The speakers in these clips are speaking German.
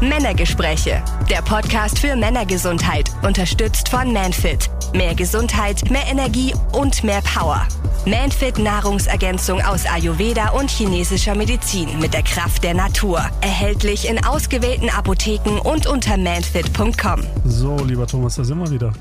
Männergespräche. Der Podcast für Männergesundheit. Unterstützt von Manfit. Mehr Gesundheit, mehr Energie und mehr Power. Manfit Nahrungsergänzung aus Ayurveda und chinesischer Medizin mit der Kraft der Natur. Erhältlich in ausgewählten Apotheken und unter manfit.com. So, lieber Thomas, da sind wir wieder.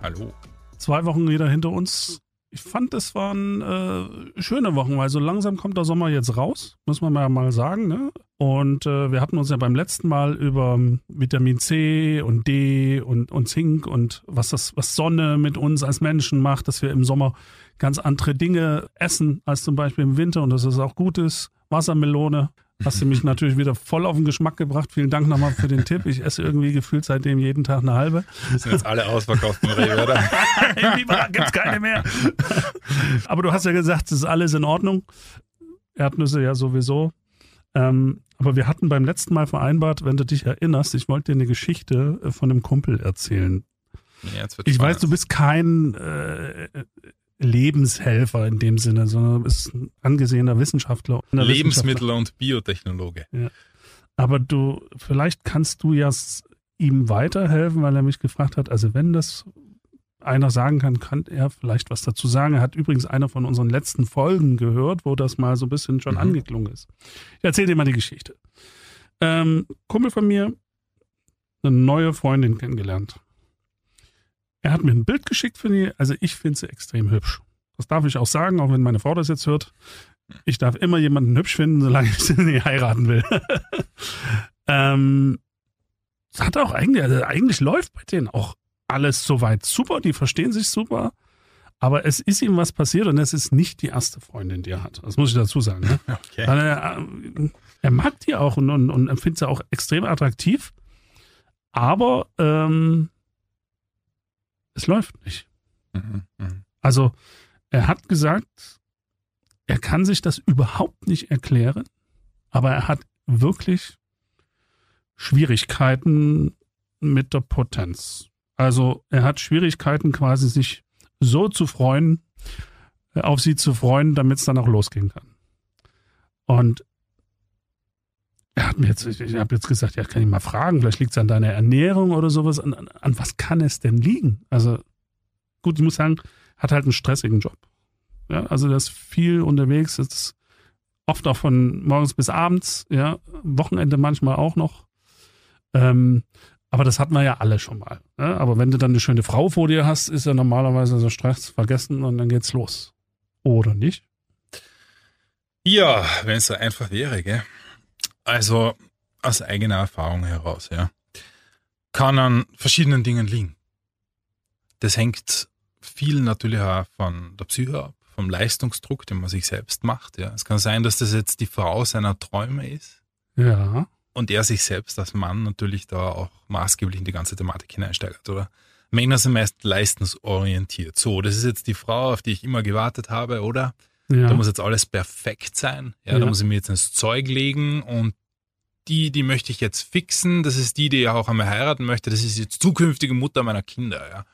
Hallo. Zwei Wochen wieder hinter uns. Ich fand, es waren äh, schöne Wochen, weil so langsam kommt der Sommer jetzt raus, muss man mal sagen. Ne? Und äh, wir hatten uns ja beim letzten Mal über Vitamin C und D und, und Zink und was das, was Sonne mit uns als Menschen macht, dass wir im Sommer ganz andere Dinge essen als zum Beispiel im Winter und dass es auch gut ist. Wassermelone. Hast du mich natürlich wieder voll auf den Geschmack gebracht. Vielen Dank nochmal für den Tipp. Ich esse irgendwie gefühlt seitdem jeden Tag eine halbe. Das sind jetzt alle ausverkauft, Marie, oder? Gibt's keine mehr. Aber du hast ja gesagt, es ist alles in Ordnung. Erdnüsse ja sowieso. Ähm, aber wir hatten beim letzten Mal vereinbart, wenn du dich erinnerst, ich wollte dir eine Geschichte äh, von einem Kumpel erzählen. Ja, Ich spannend. weiß, du bist kein äh, Lebenshelfer in dem Sinne, sondern du bist ein angesehener Wissenschaftler. Lebensmittel- und Biotechnologe. Aber du, vielleicht kannst du ja ihm weiterhelfen, weil er mich gefragt hat, also wenn das einer sagen kann, kann er vielleicht was dazu sagen. Er hat übrigens eine von unseren letzten Folgen gehört, wo das mal so ein bisschen schon Mhm. angeklungen ist. Ich erzähle dir mal die Geschichte. Ähm, Kumpel von mir, eine neue Freundin kennengelernt. Er hat mir ein Bild geschickt für die, also ich finde sie extrem hübsch. Das darf ich auch sagen, auch wenn meine Frau das jetzt hört. Ich darf immer jemanden hübsch finden, solange ich sie nicht heiraten will. ähm, es hat auch eigentlich, also eigentlich läuft bei denen auch alles soweit super, die verstehen sich super, aber es ist ihm was passiert und es ist nicht die erste Freundin, die er hat. Das muss ich dazu sagen. Ne? Okay. Weil er, äh, er mag die auch und, und, und empfindet sie auch extrem attraktiv, aber ähm, es läuft nicht. Mhm, mhm. Also er hat gesagt, er kann sich das überhaupt nicht erklären, aber er hat wirklich Schwierigkeiten mit der Potenz. Also er hat Schwierigkeiten quasi sich so zu freuen, äh, auf sie zu freuen, damit es dann auch losgehen kann. Und er hat mir jetzt, ich, habe jetzt gesagt, ja, kann ich mal fragen, vielleicht liegt es an deiner Ernährung oder sowas. An, an, an was kann es denn liegen? Also gut, ich muss sagen, hat halt einen stressigen Job. Ja, also ist viel unterwegs, ist oft auch von morgens bis abends, ja, Wochenende manchmal auch noch. Ähm, aber das hatten wir ja alle schon mal. Ne? Aber wenn du dann eine schöne Frau vor dir hast, ist ja normalerweise so Stress vergessen und dann geht's los. Oder nicht? Ja, wenn es so einfach wäre, gell? Also aus eigener Erfahrung heraus, ja, kann an verschiedenen Dingen liegen. Das hängt viel natürlich auch von der Psyche ab, vom Leistungsdruck, den man sich selbst macht. Ja, es kann sein, dass das jetzt die Frau seiner Träume ist Ja. und er sich selbst als Mann natürlich da auch maßgeblich in die ganze Thematik hineinsteigert, oder? Männer sind meist leistungsorientiert. So, das ist jetzt die Frau, auf die ich immer gewartet habe, oder? ja. Da muss jetzt alles perfekt sein. Ja, Ja. da muss ich mir jetzt ins Zeug legen und die, die möchte ich jetzt fixen. Das ist die, die ja auch einmal heiraten möchte. Das ist jetzt zukünftige Mutter meiner Kinder. Ja.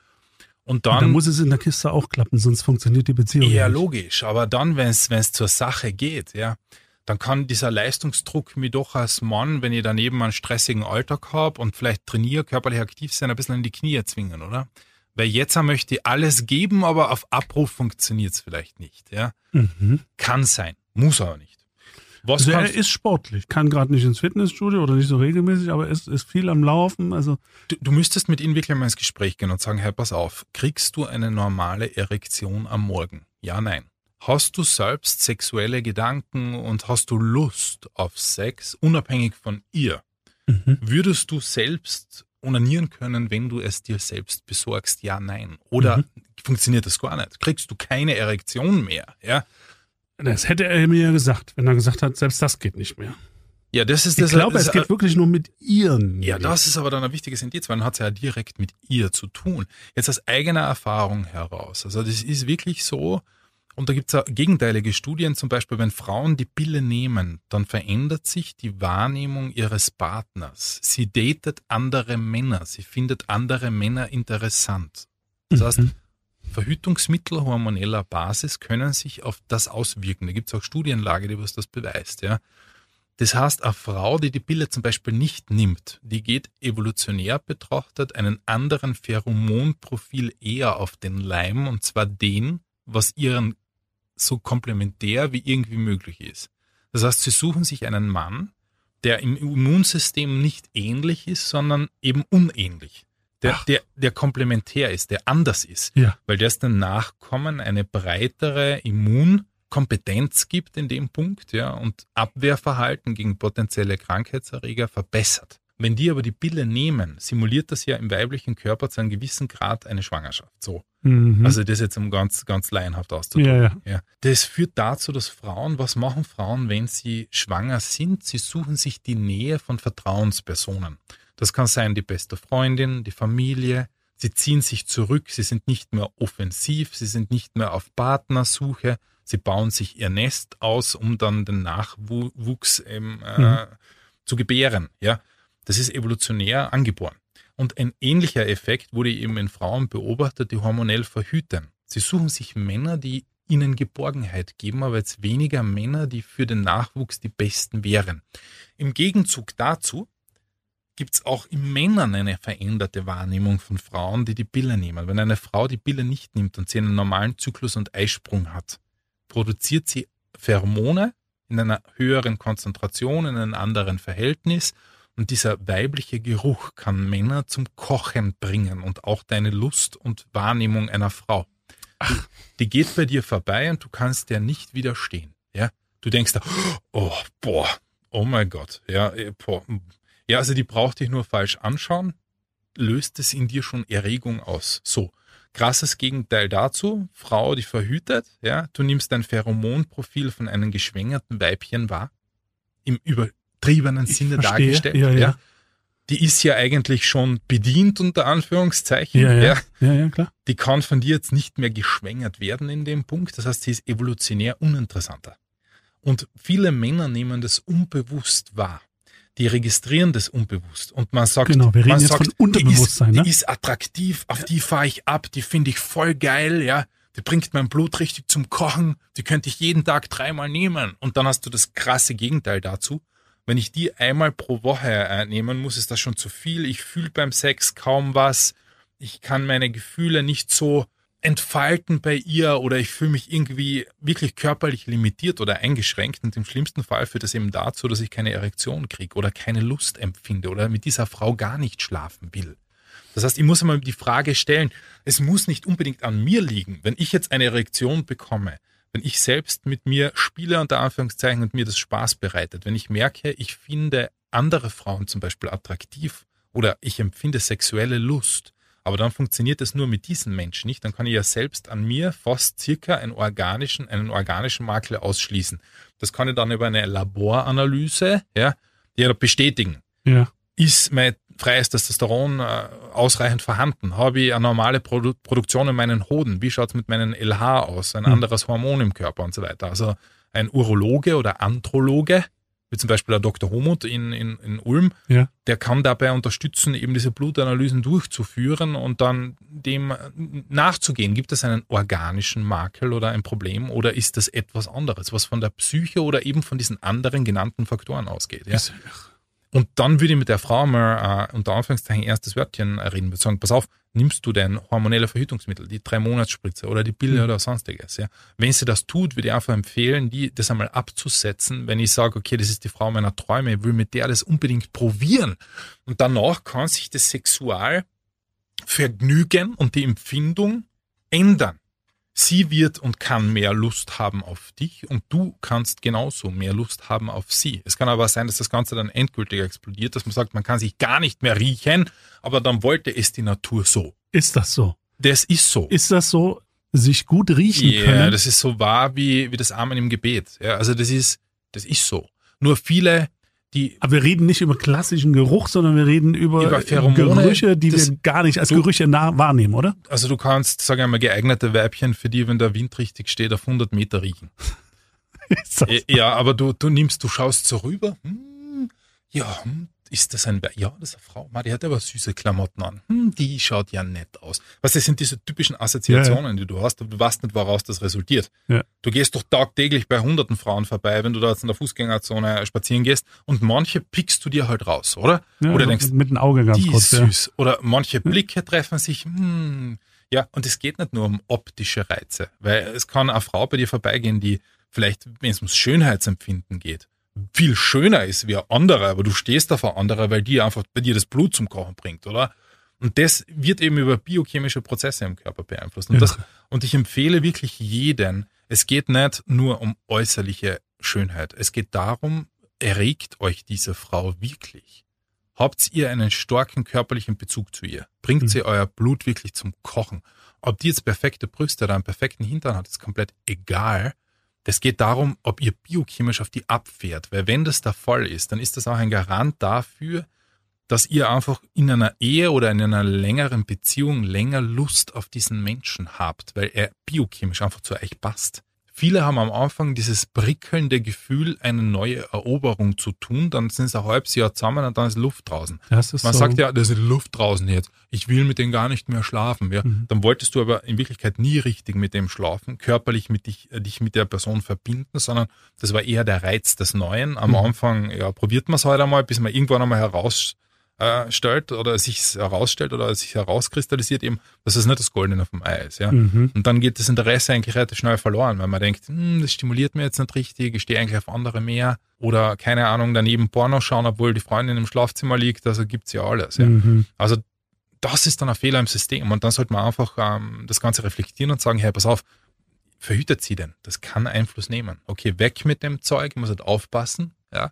Und dann, dann, muss es in der Kiste auch klappen, sonst funktioniert die Beziehung ja nicht. logisch. Aber dann, wenn es wenn es zur Sache geht, ja, dann kann dieser Leistungsdruck mir doch als Mann, wenn ich daneben einen stressigen Alltag habe und vielleicht trainiere, körperlich aktiv sein, ein bisschen in die Knie zwingen, oder? Weil jetzt möchte ich alles geben, aber auf Abruf funktioniert es vielleicht nicht. Ja, Mhm. kann sein, muss aber nicht. Was Also er ist sportlich, kann gerade nicht ins Fitnessstudio oder nicht so regelmäßig, aber ist, ist viel am Laufen. Also Du, du müsstest mit ihm wirklich mal ins Gespräch gehen und sagen, hey, pass auf, kriegst du eine normale Erektion am Morgen? Ja, nein. Hast du selbst sexuelle Gedanken und hast du Lust auf Sex, unabhängig von ihr? Mhm. Würdest du selbst onanieren können, wenn du es dir selbst besorgst? Ja, nein. Oder Mhm. funktioniert das gar nicht? Kriegst du keine Erektion mehr? Ja, das hätte er mir ja gesagt, wenn er gesagt hat, selbst das geht nicht mehr. ja das ist Ich das. glaube, das, es geht wirklich nur mit ihren. Ja, das ist aber dann ein wichtiges Indiz, weil dann hat es ja direkt mit ihr zu tun. Jetzt aus eigener Erfahrung heraus. Also das ist wirklich so, und da gibt es gegenteilige Studien, zum Beispiel, wenn Frauen die Pille nehmen, dann verändert sich die Wahrnehmung ihres Partners. Sie datet andere Männer, sie findet andere Männer interessant. Das heißt, Mhm. Verhütungsmittel hormoneller Basis können sich auf das auswirken. Da gibt es auch Studienlage, die was das beweist. Ja. Das heißt, eine Frau, die die Pille zum Beispiel nicht nimmt, die geht evolutionär betrachtet einen anderen Pheromonprofil eher auf den Leim, und zwar den, was ihren so komplementär wie irgendwie möglich ist. Das heißt, sie suchen sich einen Mann, der im Immunsystem nicht ähnlich ist, sondern eben unähnlich. Der, der, der komplementär ist, der anders ist. Ja. Weil der es den Nachkommen eine breitere Immunkompetenz gibt in dem Punkt, ja, und Abwehrverhalten gegen potenzielle Krankheitserreger verbessert. Wenn die aber die Pille nehmen, simuliert das ja im weiblichen Körper zu einem gewissen Grad eine Schwangerschaft. So. Mhm. Also das jetzt um ganz, ganz laienhaft auszudrücken. ja, ja. Ja. Das führt dazu, dass Frauen, was machen Frauen, wenn sie schwanger sind? Sie suchen sich die Nähe von Vertrauenspersonen. Das kann sein die beste Freundin, die Familie. Sie ziehen sich zurück, sie sind nicht mehr offensiv, sie sind nicht mehr auf Partnersuche, sie bauen sich ihr Nest aus, um dann den Nachwuchs ähm, äh, zu gebären. Ja, das ist evolutionär angeboren. Und ein ähnlicher Effekt wurde eben in Frauen beobachtet, die hormonell verhüten. Sie suchen sich Männer, die ihnen Geborgenheit geben, aber jetzt weniger Männer, die für den Nachwuchs die besten wären. Im Gegenzug dazu gibt es auch in Männern eine veränderte Wahrnehmung von Frauen, die die Pille nehmen. Wenn eine Frau die Pille nicht nimmt und sie einen normalen Zyklus und Eisprung hat, produziert sie Pheromone in einer höheren Konzentration, in einem anderen Verhältnis und dieser weibliche Geruch kann Männer zum Kochen bringen und auch deine Lust und Wahrnehmung einer Frau. Die, die geht bei dir vorbei und du kannst der nicht widerstehen. Ja, du denkst da, oh boah, oh mein Gott, ja, eh, boah. Ja, also die braucht dich nur falsch anschauen, löst es in dir schon Erregung aus. So. Krasses Gegenteil dazu, Frau, die verhütet, ja, du nimmst dein Pheromonprofil von einem geschwängerten Weibchen wahr, im übertriebenen Ich Sinne verstehe, dargestellt, ja, ja. Die ist ja eigentlich schon bedient, unter Anführungszeichen, Ja, ja. Ja, ja, klar. die kann von dir jetzt nicht mehr geschwängert werden in dem Punkt. Das heißt, sie ist evolutionär uninteressanter. Und viele Männer nehmen das unbewusst wahr. Die registrieren das unbewusst. Und man sagt, Genau, wir reden man jetzt sagt, von Unterbewusstsein, Die ist, ne? die ist attraktiv, auf die fahre ich ab, die finde ich voll geil, ja. Die bringt mein Blut richtig zum Kochen, die könnte ich jeden Tag dreimal nehmen. Und dann hast du das krasse Gegenteil dazu. Wenn ich die einmal pro Woche äh, nehmen muss, ist das schon zu viel. Ich fühle beim Sex kaum was. Ich kann meine Gefühle nicht so entfalten bei ihr oder ich fühle mich irgendwie wirklich körperlich limitiert oder eingeschränkt. Und im schlimmsten Fall führt das eben dazu, dass ich keine Erektion kriege oder keine Lust empfinde oder mit dieser Frau gar nicht schlafen will. Das heißt, ich muss einmal die Frage stellen, es muss nicht unbedingt an mir liegen. Wenn ich jetzt eine Erektion bekomme, wenn ich selbst mit mir spiele, unter Anführungszeichen, und mir das Spaß bereitet, wenn ich merke, ich finde andere Frauen zum Beispiel attraktiv oder ich empfinde sexuelle Lust, aber dann funktioniert es nur mit diesen Menschen nicht, dann kann ich ja selbst an mir fast circa einen organischen, einen organischen Makel ausschließen. Das kann ich dann über eine Laboranalyse, ja, ja bestätigen Ja. ist mein freies Testosteron äh, ausreichend vorhanden? Habe ich eine normale Produ Produktion in meinen Hoden? Wie schaut's mit meinen LH aus? Ein Hm. anderes Hormon im Körper und so weiter. Also ein Urologe oder Androloge, wie zum Beispiel der Dr. Homuth in, in, in Ulm, Ja. der kann dabei unterstützen, eben diese Blutanalysen durchzuführen und dann dem nachzugehen. Gibt es einen organischen Makel oder ein Problem oder ist das etwas anderes, was von der Psyche oder eben von diesen anderen genannten Faktoren ausgeht? Ja? Und dann würde ich mit der Frau mal äh, unter Anführungszeichen erstes Wörtchen reden, würde sagen, pass auf, nimmst du dein hormonelle Verhütungsmittel, die drei Monatsspritze oder die Pille Mhm. oder sonstiges. Ja? Wenn sie das tut, würde ich einfach empfehlen, die das einmal abzusetzen, wenn ich sage, okay, das ist die Frau meiner Träume, ich will mit der das unbedingt probieren. Und danach kann sich das Sexualvergnügen und die Empfindung ändern. Sie wird und kann mehr Lust haben auf dich und du kannst genauso mehr Lust haben auf sie. Es kann aber sein, dass das Ganze dann endgültig explodiert, dass man sagt, man kann sich gar nicht mehr riechen, aber dann wollte es die Natur so. Ist das so? Das ist so. Ist das so, sich gut riechen Ja, können? das ist so wahr wie, wie das Amen im Gebet. Ja, also das ist, das ist so. Nur viele, die, Aber wir reden nicht über klassischen Geruch, sondern wir reden über, Über Pheromone, Gerüche, die das- wir gar nicht als du- Gerüche nah wahrnehmen, oder? also du kannst, sag ich einmal, geeignete Weibchen für die, wenn der Wind richtig steht, auf 100 Meter riechen. Äh, Ja, aber du, du nimmst, du schaust so rüber, hm, ja, hm, ist das ein, ja, das ist eine Frau, Ma, die hat aber süße Klamotten an. Hm, die schaut ja nett aus. Was, das sind diese typischen Assoziationen, ja, ja. die du hast, du weißt nicht, woraus das resultiert. Ja. Du gehst doch tagtäglich bei hunderten Frauen vorbei, wenn du da jetzt in der Fußgängerzone spazieren gehst und manche pickst du dir halt raus, oder? Oder denkst, mit dem Auge ganz die kurz, ist süß. Oder manche Blicke treffen sich, hm, ja, und es geht nicht nur um optische Reize, weil es kann eine Frau bei dir vorbeigehen, die vielleicht, wenn es ums Schönheitsempfinden geht, viel schöner ist wie ein anderer, aber du stehst auf ein anderer, weil die einfach bei dir das Blut zum Kochen bringt, oder? Und das wird eben über biochemische Prozesse im Körper beeinflusst. Und, ja. das, und ich empfehle wirklich jeden, es geht nicht nur um äußerliche Schönheit. Es geht darum, erregt euch diese Frau wirklich? Habt ihr einen starken körperlichen Bezug zu ihr? Bringt mhm. sie euer Blut wirklich zum Kochen? Ob die jetzt perfekte Brüste oder einen perfekten Hintern hat, ist komplett egal. Es geht darum, ob ihr biochemisch auf die abfährt. Weil wenn das der Fall ist, dann ist das auch ein Garant dafür, dass ihr einfach in einer Ehe oder in einer längeren Beziehung länger Lust auf diesen Menschen habt, weil er biochemisch einfach zu euch passt. Viele haben am Anfang dieses prickelnde Gefühl, eine neue Eroberung zu tun, dann sind sie ein halbes Jahr zusammen und dann ist Luft draußen. Das ist Man so. sagt ja, da ist Luft draußen jetzt. Ich will mit dem gar nicht mehr schlafen. Ja. Mhm. Dann wolltest du aber in Wirklichkeit nie richtig mit dem schlafen, körperlich mit dich, äh, dich mit der Person verbinden, sondern das war eher der Reiz des Neuen. Am mhm. Anfang, ja, probiert man es halt einmal, bis man irgendwann einmal heraus äh, stellt oder sich herausstellt oder sich herauskristallisiert eben, dass es nicht das Goldene vom Ei ist. Ja? Mhm. Und dann geht das Interesse eigentlich relativ schnell verloren, weil man denkt, hm, das stimuliert mir jetzt nicht richtig, ich stehe eigentlich auf andere mehr oder keine Ahnung, daneben Porno schauen, obwohl die Freundin im Schlafzimmer liegt, also gibt's ja alles. Ja? Mhm. Also das ist dann ein Fehler im System und dann sollte man einfach ähm, das Ganze reflektieren und sagen, hey, pass auf, verhütet sie denn? Das kann Einfluss nehmen. Okay, weg mit dem Zeug, muss halt aufpassen, ja,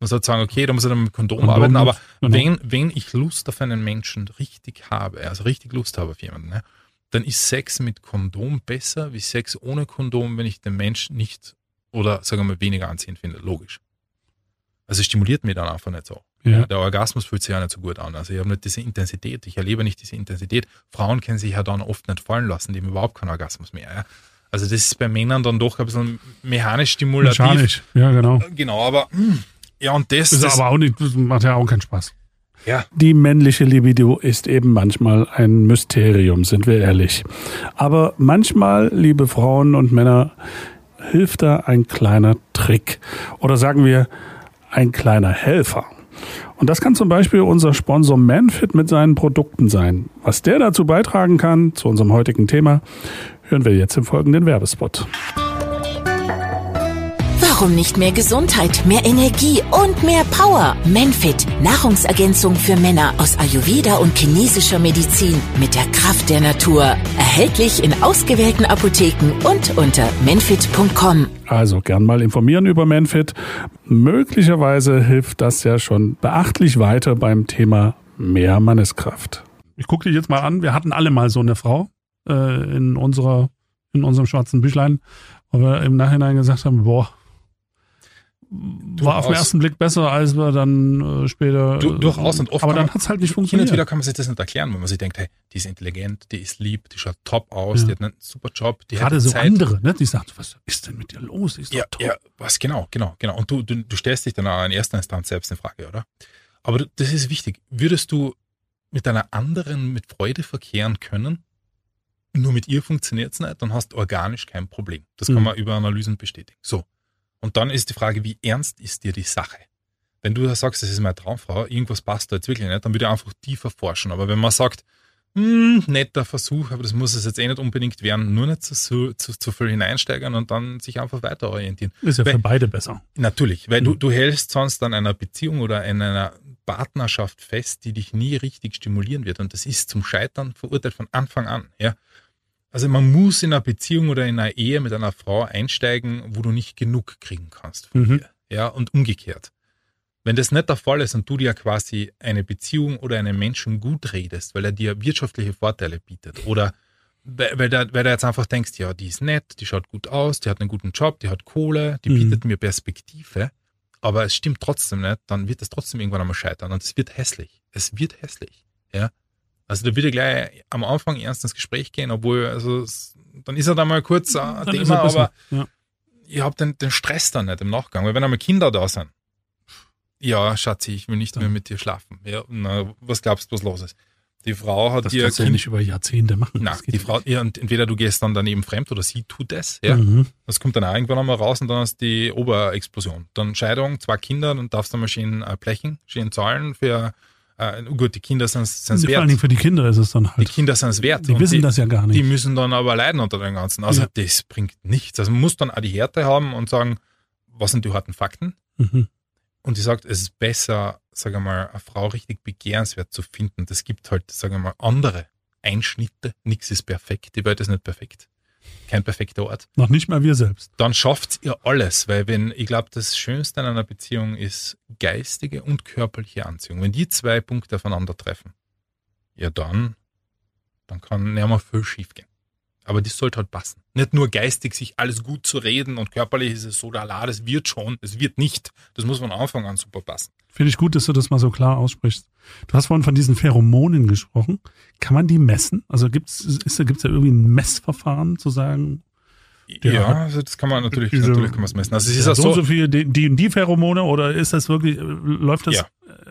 man sollte sagen, okay, da muss ich dann mit Kondom, Kondom arbeiten, aber genau. wenn, wenn ich Lust auf einen Menschen richtig habe, also richtig Lust habe auf jemanden, ne, dann ist Sex mit Kondom besser wie Sex ohne Kondom, wenn ich den Menschen nicht oder sagen wir mal weniger anziehend finde. Logisch. Also stimuliert mich dann einfach nicht so. Ja. Der Orgasmus fühlt sich ja nicht so gut an. Also ich habe nicht diese Intensität, ich erlebe nicht diese Intensität. Frauen können sich ja dann oft nicht fallen lassen, die haben überhaupt keinen Orgasmus mehr. Ja. Also das ist bei Männern dann doch ein bisschen mechanisch stimulativ. Mechanisch, ja genau. Genau, aber mh, hm, ja, und das, das ist aber auch nicht, das macht ja auch keinen Spaß. Ja. Die männliche Libido ist eben manchmal ein Mysterium, sind wir ehrlich. Aber manchmal, liebe Frauen und Männer, hilft da ein kleiner Trick. Oder sagen wir, ein kleiner Helfer. Und das kann zum Beispiel unser Sponsor Manfit mit seinen Produkten sein. Was der dazu beitragen kann, zu unserem heutigen Thema, hören wir jetzt im folgenden Werbespot. Warum nicht mehr Gesundheit, mehr Energie und mehr Power? Menfit, Nahrungsergänzung für Männer aus Ayurveda und chinesischer Medizin mit der Kraft der Natur. Erhältlich in ausgewählten Apotheken und unter menfit.com. Also gern mal informieren über Menfit. Möglicherweise hilft das ja schon beachtlich weiter beim Thema mehr Manneskraft. Ich gucke dich jetzt mal an. Wir hatten alle mal so eine Frau äh, in unserer in unserem schwarzen Büchlein, wo wir im Nachhinein gesagt haben, boah, war auf den ersten Blick besser, als wir dann äh, später. Du, durchaus und oft. Aber dann hat es halt nicht funktioniert. Hin und wieder kann man sich das nicht erklären, wenn man sich denkt, hey, die ist intelligent, die ist lieb, die schaut top aus, ja. die hat einen super Job. Die Gerade so Zeit. andere, ne? Die sagt, was ist denn mit dir los? Ist ja, ja, was genau, genau, genau. Und du, du, du stellst dich dann auch in erster Instanz selbst in Frage, oder? Aber du, das ist wichtig. Würdest du mit einer anderen mit Freude verkehren können? Nur mit ihr funktioniert es nicht, dann hast du organisch kein Problem. Das kann mhm. man über Analysen bestätigen. So. Und dann ist die Frage, wie ernst ist dir die Sache? Wenn du sagst, das ist meine Traumfrau, irgendwas passt da jetzt wirklich nicht, dann würde ich einfach tiefer forschen. Aber wenn man sagt, hm, netter Versuch, aber das muss es jetzt eh nicht unbedingt werden, nur nicht zu, zu, zu viel hineinsteigern und dann sich einfach weiter orientieren. Ist ja weil, für beide besser. Natürlich, weil mhm. du, du hältst sonst an einer Beziehung oder in einer Partnerschaft fest, die dich nie richtig stimulieren wird. Und das ist zum Scheitern verurteilt von Anfang an. Ja? Also man muss in einer Beziehung oder in einer Ehe mit einer Frau einsteigen, wo du nicht genug kriegen kannst von mhm. ihr. Ja, und umgekehrt. Wenn das nicht der Fall ist und du dir quasi eine Beziehung oder einen Menschen gut redest, weil er dir wirtschaftliche Vorteile bietet oder weil, da, weil du jetzt einfach denkst, ja, die ist nett, die schaut gut aus, die hat einen guten Job, die hat Kohle, die mhm. bietet mir Perspektive, aber es stimmt trotzdem nicht, dann wird es trotzdem irgendwann einmal scheitern und es wird hässlich. Es wird hässlich. Ja. Also da würde gleich am Anfang ernst ins Gespräch gehen, obwohl, also dann ist er da mal kurz ein dann Thema, aber ja. ich habe den, den Stress dann nicht im Nachgang, weil wenn einmal Kinder da sind, ja, Schatzi, ich will nicht mehr mit dir schlafen. Ja, na, was glaubst du, was los ist? Die Frau hat Das ihr kannst du ja Kind, nicht über Jahrzehnte machen. na, Das die. Frau, ja, und entweder du gehst dann daneben fremd oder sie tut es, ja. Mhm. Das kommt dann auch irgendwann einmal raus und dann ist die Oberexplosion. Dann Scheidung, zwei Kinder, dann darfst du mal schön äh, blechen, schön zahlen für, äh, gut, die Kinder sind es Vor allen Dingen wert. für die Kinder ist es dann Die halt. Kinder sind es wert. Die wissen die, das ja gar nicht. Die müssen dann aber leiden unter dem Ganzen. Also Ja. das bringt nichts. Also man muss dann auch die Härte haben und sagen, was sind die harten Fakten? Mhm. Und die sagt, es ist besser, sage mal, eine Frau richtig begehrenswert zu finden. Das gibt halt, sage mal, andere Einschnitte. Nichts ist perfekt. Die Welt ist nicht perfekt. Kein perfekter Ort. Noch nicht mal wir selbst. Dann schafft ihr alles, weil wenn, ich glaube, das Schönste an einer Beziehung ist geistige und körperliche Anziehung. Wenn die zwei Punkte aufeinandertreffen, ja dann, dann kann nicht mehr viel schief gehen. Aber das sollte halt passen. Nicht nur geistig sich alles gut zu reden und körperlich ist es so, da la, das wird schon, es wird nicht. Das muss von Anfang an super passen. Finde ich gut, dass du das mal so klar aussprichst. Du hast vorhin von diesen Pheromonen gesprochen. Kann man die messen? Also gibt's ist, da- gibt's da irgendwie ein Messverfahren zu sagen? Ja, also das kann man natürlich, Diese- natürlich kann man es messen. Also es ist ja, ja so, so, so viel die, die die Pheromone oder ist das wirklich, äh, läuft das? Ja.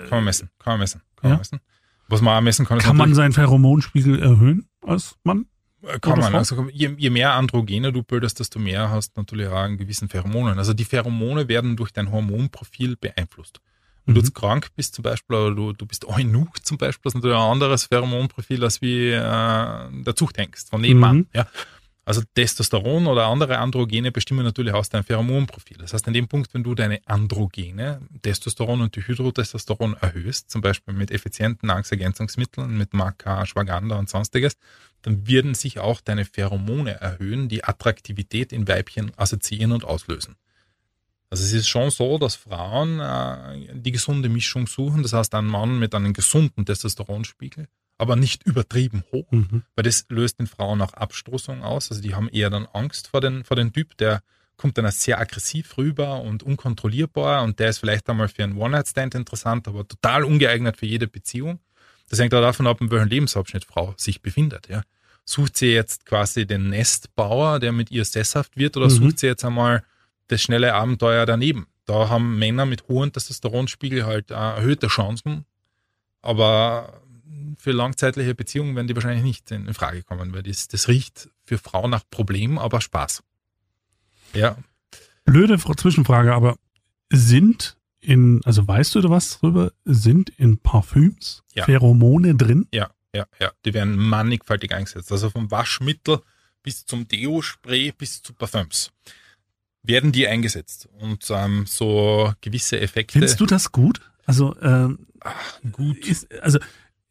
kann man messen, kann man messen, kann Ja? man messen. Was man messen kann, Kann man seinen Pheromonspiegel erhöhen als Mann? Äh, Kann man. Also je, je mehr Androgene du bildest, desto mehr hast du natürlich auch einen gewissen Pheromonen. Also die Pheromone werden durch dein Hormonprofil beeinflusst. Wenn du Mhm. jetzt krank bist zum Beispiel, oder du, du bist eunuch zum Beispiel, das ist natürlich ein anderes Pheromonprofil, als wie äh, der Zuchthengst von nebenan. Mhm. Ja. Also Testosteron oder andere Androgene bestimmen natürlich aus deinem Pheromonprofil. Das heißt, in dem Punkt, wenn du deine Androgene, Testosteron und Dihydrotestosteron erhöhst, zum Beispiel mit effizienten Nahrungsergänzungsmitteln, mit Maca, Ashwagandha und sonstiges, dann werden sich auch deine Pheromone erhöhen, die Attraktivität in Weibchen assoziieren und auslösen. Also es ist schon so, dass Frauen äh, die gesunde Mischung suchen, das heißt einen Mann mit einem gesunden Testosteronspiegel, aber nicht übertrieben hoch, Mhm. weil das löst den Frauen auch Abstoßung aus. Also die haben eher dann Angst vor den, vor den Typ, der kommt dann als sehr aggressiv rüber und unkontrollierbar und der ist vielleicht einmal für einen One-Night-Stand interessant, aber total ungeeignet für jede Beziehung. Das hängt auch davon ab, in welchem Lebensabschnitt Frau sich befindet. Ja. Sucht sie jetzt quasi den Nestbauer, der mit ihr sesshaft wird, oder Mhm. sucht sie jetzt einmal das schnelle Abenteuer daneben? Da haben Männer mit hohen Testosteronspiegel halt äh, erhöhte Chancen, aber für langzeitliche Beziehungen werden die wahrscheinlich nicht in Frage kommen, weil das, das riecht für Frauen nach Problem, aber Spaß. Ja, Blöde Fra- Zwischenfrage, aber sind in, also weißt du da was drüber, sind in Parfüms Ja. Pheromone drin? ja, ja, ja. Die werden mannigfaltig eingesetzt. Also vom Waschmittel bis zum Deo-Spray bis zu Parfüms werden die eingesetzt. Und ähm, so gewisse Effekte. Findest du das gut? Also, ähm, gut? ist, also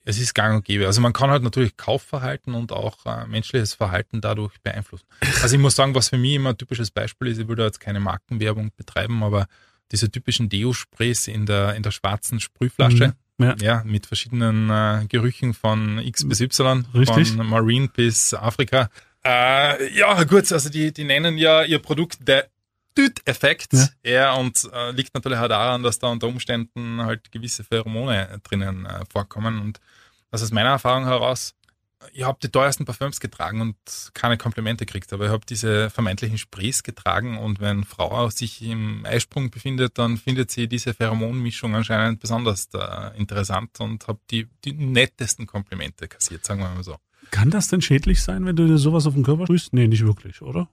Es ist gang und gäbe. Also man kann halt natürlich Kaufverhalten und auch äh, menschliches Verhalten dadurch beeinflussen. Also ich muss sagen, was für mich immer ein typisches Beispiel ist, ich da jetzt keine Markenwerbung betreiben, aber diese typischen Deo-Sprays in der, in der schwarzen Sprühflasche, Mhm. Ja. ja, mit verschiedenen äh, Gerüchen von X bis Y, Richtig. von Marine bis Afrika. Äh, ja, gut, also die, die nennen ja ihr Produkt der Düt-Effekt. Ja. Ja. und äh, liegt natürlich auch daran, dass da unter Umständen halt gewisse Pheromone drinnen äh, vorkommen. Und also aus meiner Erfahrung heraus, ich habe die teuersten Parfüms getragen und keine Komplimente gekriegt, aber ich habe diese vermeintlichen Sprays getragen und wenn Frau sich im Eisprung befindet, dann findet sie diese Pheromonmischung anscheinend besonders äh, interessant und habe die, die nettesten Komplimente kassiert, sagen wir mal so. kann das denn schädlich sein, wenn du dir sowas auf den Körper sprühst? Nee, nicht wirklich, oder?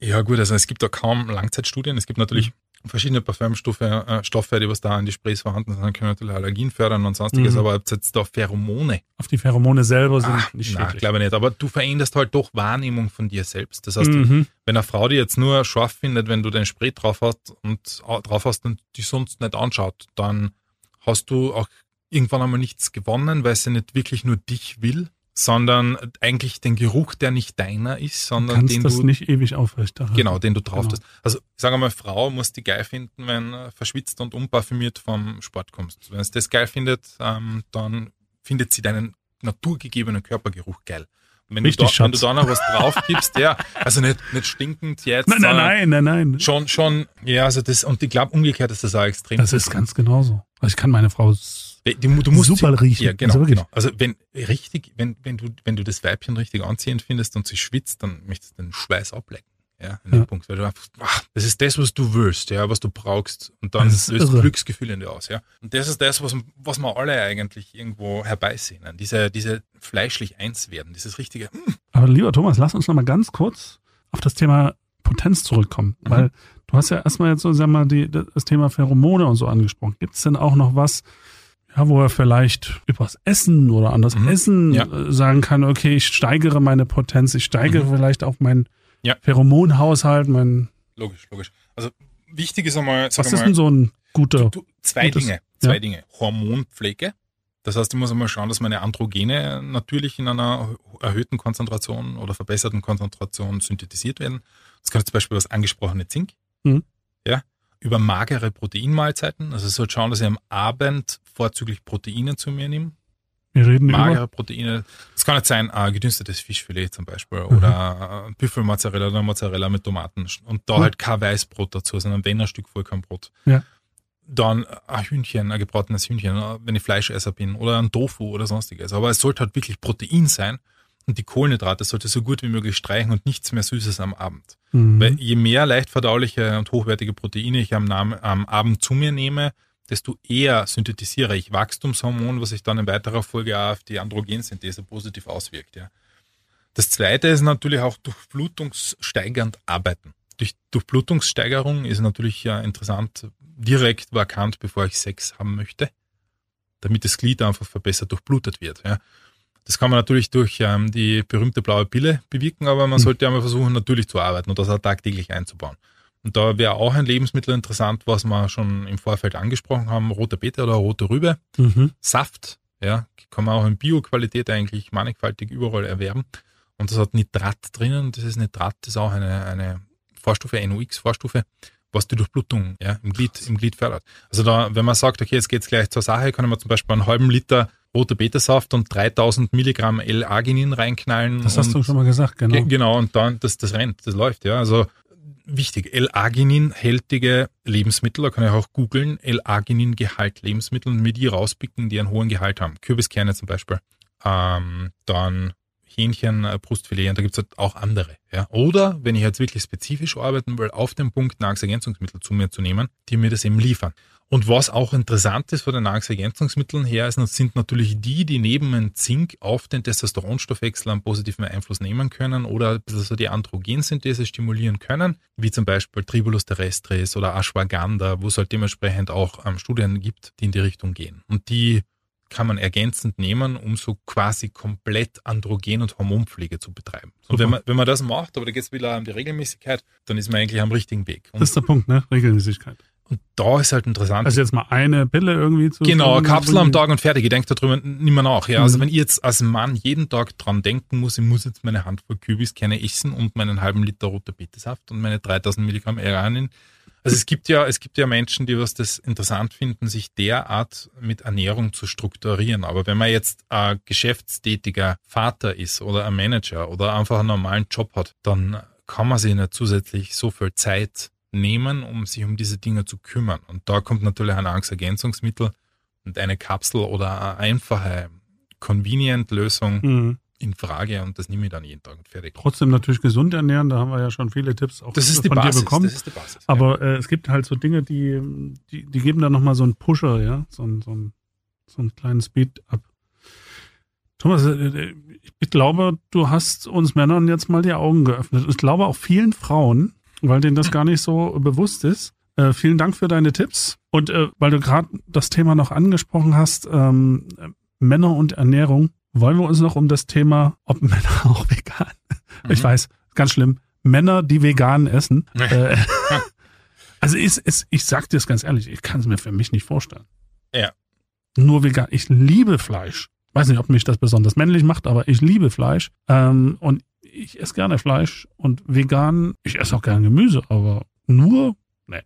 Ja gut, also es gibt da kaum Langzeitstudien. Es gibt natürlich verschiedene Parfümstoffe, äh, Stoffe, die was da in die Sprays vorhanden sind, können natürlich Allergien fördern und sonstiges, Mhm. aber ob jetzt da Pheromone, Auf die Pheromone selber sind ach, nicht nein, glaube ich nicht, aber du veränderst halt doch Wahrnehmung von dir selbst. Das heißt, Mhm. wenn eine Frau die jetzt nur scharf findet, wenn du den Spray drauf hast und au- drauf hast und die sonst nicht anschaut, dann hast du auch irgendwann einmal nichts gewonnen, weil sie nicht wirklich nur dich will, sondern eigentlich den Geruch, der nicht deiner ist, sondern kannst den das du nicht ewig aufrechterhalten. Genau, den du drauf Genau. tust. Also, ich sage mal, Frau muss die geil finden, wenn äh, verschwitzt und unparfümiert vom Sport kommst. Wenn es das geil findet, ähm, dann findet sie deinen naturgegebenen Körpergeruch geil. Wenn, Richtig, du da, wenn du da noch was drauf gibst, ja, also nicht, nicht stinkend jetzt. Nein, nein, nein, nein, nein. Schon, schon, ja, also das, und ich glaube, umgekehrt ist das auch extrem. Das ist ganz genauso. Also ich kann meine Frau du musst super riechen. Ja, genau, Also genau. Also wenn richtig, wenn, wenn du, wenn du das Weibchen richtig anziehend findest und sie schwitzt, dann möchtest du den Schweiß ablecken. ja, in dem Ja. Punkt, weil du einfach, ach, das ist das, was du willst, ja, was du brauchst und dann Das löst irre. Glücksgefühl in dir aus, ja. Und das ist das, was, was wir alle eigentlich irgendwo herbeisehnen, diese, diese fleischlich eins werden, dieses richtige, mm, Aber lieber Thomas, lass uns noch mal ganz kurz auf das Thema Potenz zurückkommen, Mhm. weil du hast ja erstmal jetzt so, sag mal, die, das Thema Pheromone und so angesprochen. Gibt es denn auch noch was, ja, wo er vielleicht übers Essen oder an das Mhm. Essen Ja. äh, sagen kann, okay, ich steigere meine Potenz, ich steigere vielleicht auch meinen Ja. Pheromonhaushalt, mein, logisch, logisch. Also wichtig ist einmal, was ist einmal, denn so ein guter, Du, zwei Gutes. Dinge. Zwei Ja. Dinge. Hormonpflege. Das heißt, ich muss einmal schauen, dass meine Androgene natürlich in einer erhöhten Konzentration oder verbesserten Konzentration synthetisiert werden. Das kann zum Beispiel das angesprochene Zink. Mhm. Ja. Über magere Proteinmahlzeiten. Also ich sollte schauen, dass ich am Abend vorzüglich Proteine zu mir nehme. wir reden über, Magere Proteine. Das kann nicht sein, äh, gedünstetes Fischfilet zum Beispiel Mhm. oder äh, Büffelmozzarella oder Mozzarella mit Tomaten und da Mhm. halt kein Weißbrot dazu, sondern wenn ein Stück Vollkornbrot. Ja. Dann ein Hühnchen, ein gebratenes Hühnchen, wenn ich Fleischesser bin oder ein Tofu oder sonstiges. Aber es sollte halt wirklich Protein sein und die Kohlenhydrate sollte so gut wie möglich streichen und nichts mehr Süßes am Abend. Mhm. Weil je mehr leicht verdauliche und hochwertige Proteine ich am, am Abend zu mir nehme, desto eher synthetisiere ich Wachstumshormon, was sich dann in weiterer Folge auf die Androgensynthese positiv auswirkt. Ja. Das zweite ist natürlich auch durchblutungssteigernd arbeiten. Durch Durchblutungssteigerung ist natürlich ja interessant, direkt vakant, bevor ich Sex haben möchte, damit das Glied einfach verbessert durchblutet wird. Ja. Das kann man natürlich durch ähm, die berühmte blaue Pille bewirken, aber man Mhm. sollte einmal versuchen, natürlich zu arbeiten und das auch tagtäglich einzubauen. Und da wäre auch ein Lebensmittel interessant, was wir schon im Vorfeld angesprochen haben, rote Beete oder rote Rübe. Mhm. Saft, ja, kann man auch in Bioqualität eigentlich mannigfaltig überall erwerben. Und das hat Nitrat drinnen. Und dieses Nitrat ist auch eine, eine Vorstufe, NOx-Vorstufe, was die Durchblutung ja, im, Glied, im Glied fördert. Also da, wenn man sagt, okay, jetzt geht's gleich zur Sache, kann man zum Beispiel einen halben Liter rote Betesaft und 3000 Milligramm L-Arginin reinknallen. Das hast und du schon mal gesagt, genau. Ge- Genau, und dann, das, das rennt, das läuft, ja. Also wichtig, L-Arginin-hältige Lebensmittel, da kann ich auch googeln, L-Arginin-Gehalt Lebensmittel und mir die rauspicken, die einen hohen Gehalt haben. Kürbiskerne zum Beispiel. Ähm, dann Hähnchen, äh, Brustfilet, und da gibt's halt auch andere. Ja. Oder wenn ich jetzt wirklich spezifisch arbeiten will, auf den Punkt Nahrungsergänzungsmittel zu mir zu nehmen, die mir das eben liefern. Und was auch interessant ist von den Nahrungsergänzungsmitteln her, ist, sind natürlich die, die neben dem Zink auf den Testosteronstoffwechsel einen positiven Einfluss nehmen können oder ein die Androgensynthese stimulieren können, wie zum Beispiel Tribulus terrestris oder Ashwagandha, wo es halt dementsprechend auch ähm, Studien gibt, die in die Richtung gehen. Und die kann man ergänzend nehmen, um so quasi komplett Androgen- und Hormonpflege zu betreiben. Und Super. wenn man, wenn man das macht, aber da geht es wieder um die Regelmäßigkeit, dann ist man eigentlich am richtigen Weg. Und, Das ist der Punkt, ne? Regelmäßigkeit. und da ist halt interessant. Also jetzt mal eine Pille irgendwie zu. Genau, Kapsel am Tag und fertig. Ich denke darüber nicht mehr nach. Ja, also Mhm. wenn ich jetzt als Mann jeden Tag dran denken muss, ich muss jetzt meine Handvoll Kübiskerne essen und meinen halben Liter roter Betesaft und meine 3000 Milligramm Eranin. Also es gibt ja, es gibt ja Menschen, die was das interessant finden, sich derart mit Ernährung zu strukturieren. Aber wenn man jetzt ein geschäftstätiger Vater ist oder ein Manager oder einfach einen normalen Job hat, dann kann man sich nicht zusätzlich so viel Zeit nehmen, um sich um diese Dinge zu kümmern. Und da kommt natürlich ein Nahrungsergänzungsmittel und eine Kapsel oder eine einfache Convenient-Lösung Mhm. In Frage und das nehme ich dann jeden Tag und fertig. Trotzdem natürlich gesund ernähren, da haben wir ja schon viele Tipps auch Das ist die von Basis. dir bekommen. Das ist die Basis. Aber äh, es gibt halt so Dinge, die, die, die geben dann nochmal so einen Pusher, ja, so, einen- so, einen- so einen kleinen Speed-up. Thomas, äh, ich glaube, du hast uns Männern jetzt mal die Augen geöffnet. Ich glaube auch vielen Frauen, weil denen das gar nicht so bewusst ist. Äh, vielen Dank für deine Tipps. Und äh, weil du gerade das Thema noch angesprochen hast, ähm, äh, Männer und Ernährung, wollen wir uns noch um das Thema, ob Männer auch vegan, Mhm. ich weiß, ganz schlimm, Männer, die vegan essen. äh, also ist, ist, ich sag dir es ganz ehrlich, ich kann es mir für mich nicht vorstellen. Ja. Nur vegan. Ich liebe Fleisch. Weiß nicht, ob mich das besonders männlich macht, aber ich liebe Fleisch. Ähm, und ich esse gerne Fleisch und vegan, ich esse auch gerne Gemüse, aber nur, nee.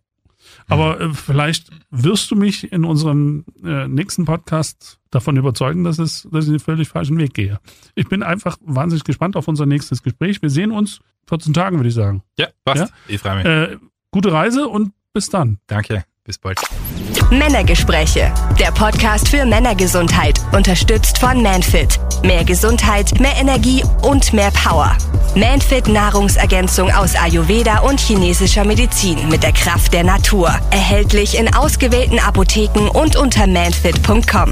Aber äh, vielleicht wirst du mich in unserem äh, nächsten Podcast davon überzeugen, dass, es, dass ich den völlig falschen Weg gehe. Ich bin einfach wahnsinnig gespannt auf unser nächstes Gespräch. Wir sehen uns 14 Tagen, würde ich sagen. Ja, passt. Ja? Ich freue mich. Äh, gute Reise und bis dann. Danke. Bis bald. Männergespräche, der Podcast für Männergesundheit, unterstützt von Manfit. Mehr Gesundheit, mehr Energie und mehr Power. Manfit Nahrungsergänzung aus Ayurveda und chinesischer Medizin mit der Kraft der Natur. Erhältlich in ausgewählten Apotheken und unter manfit.com.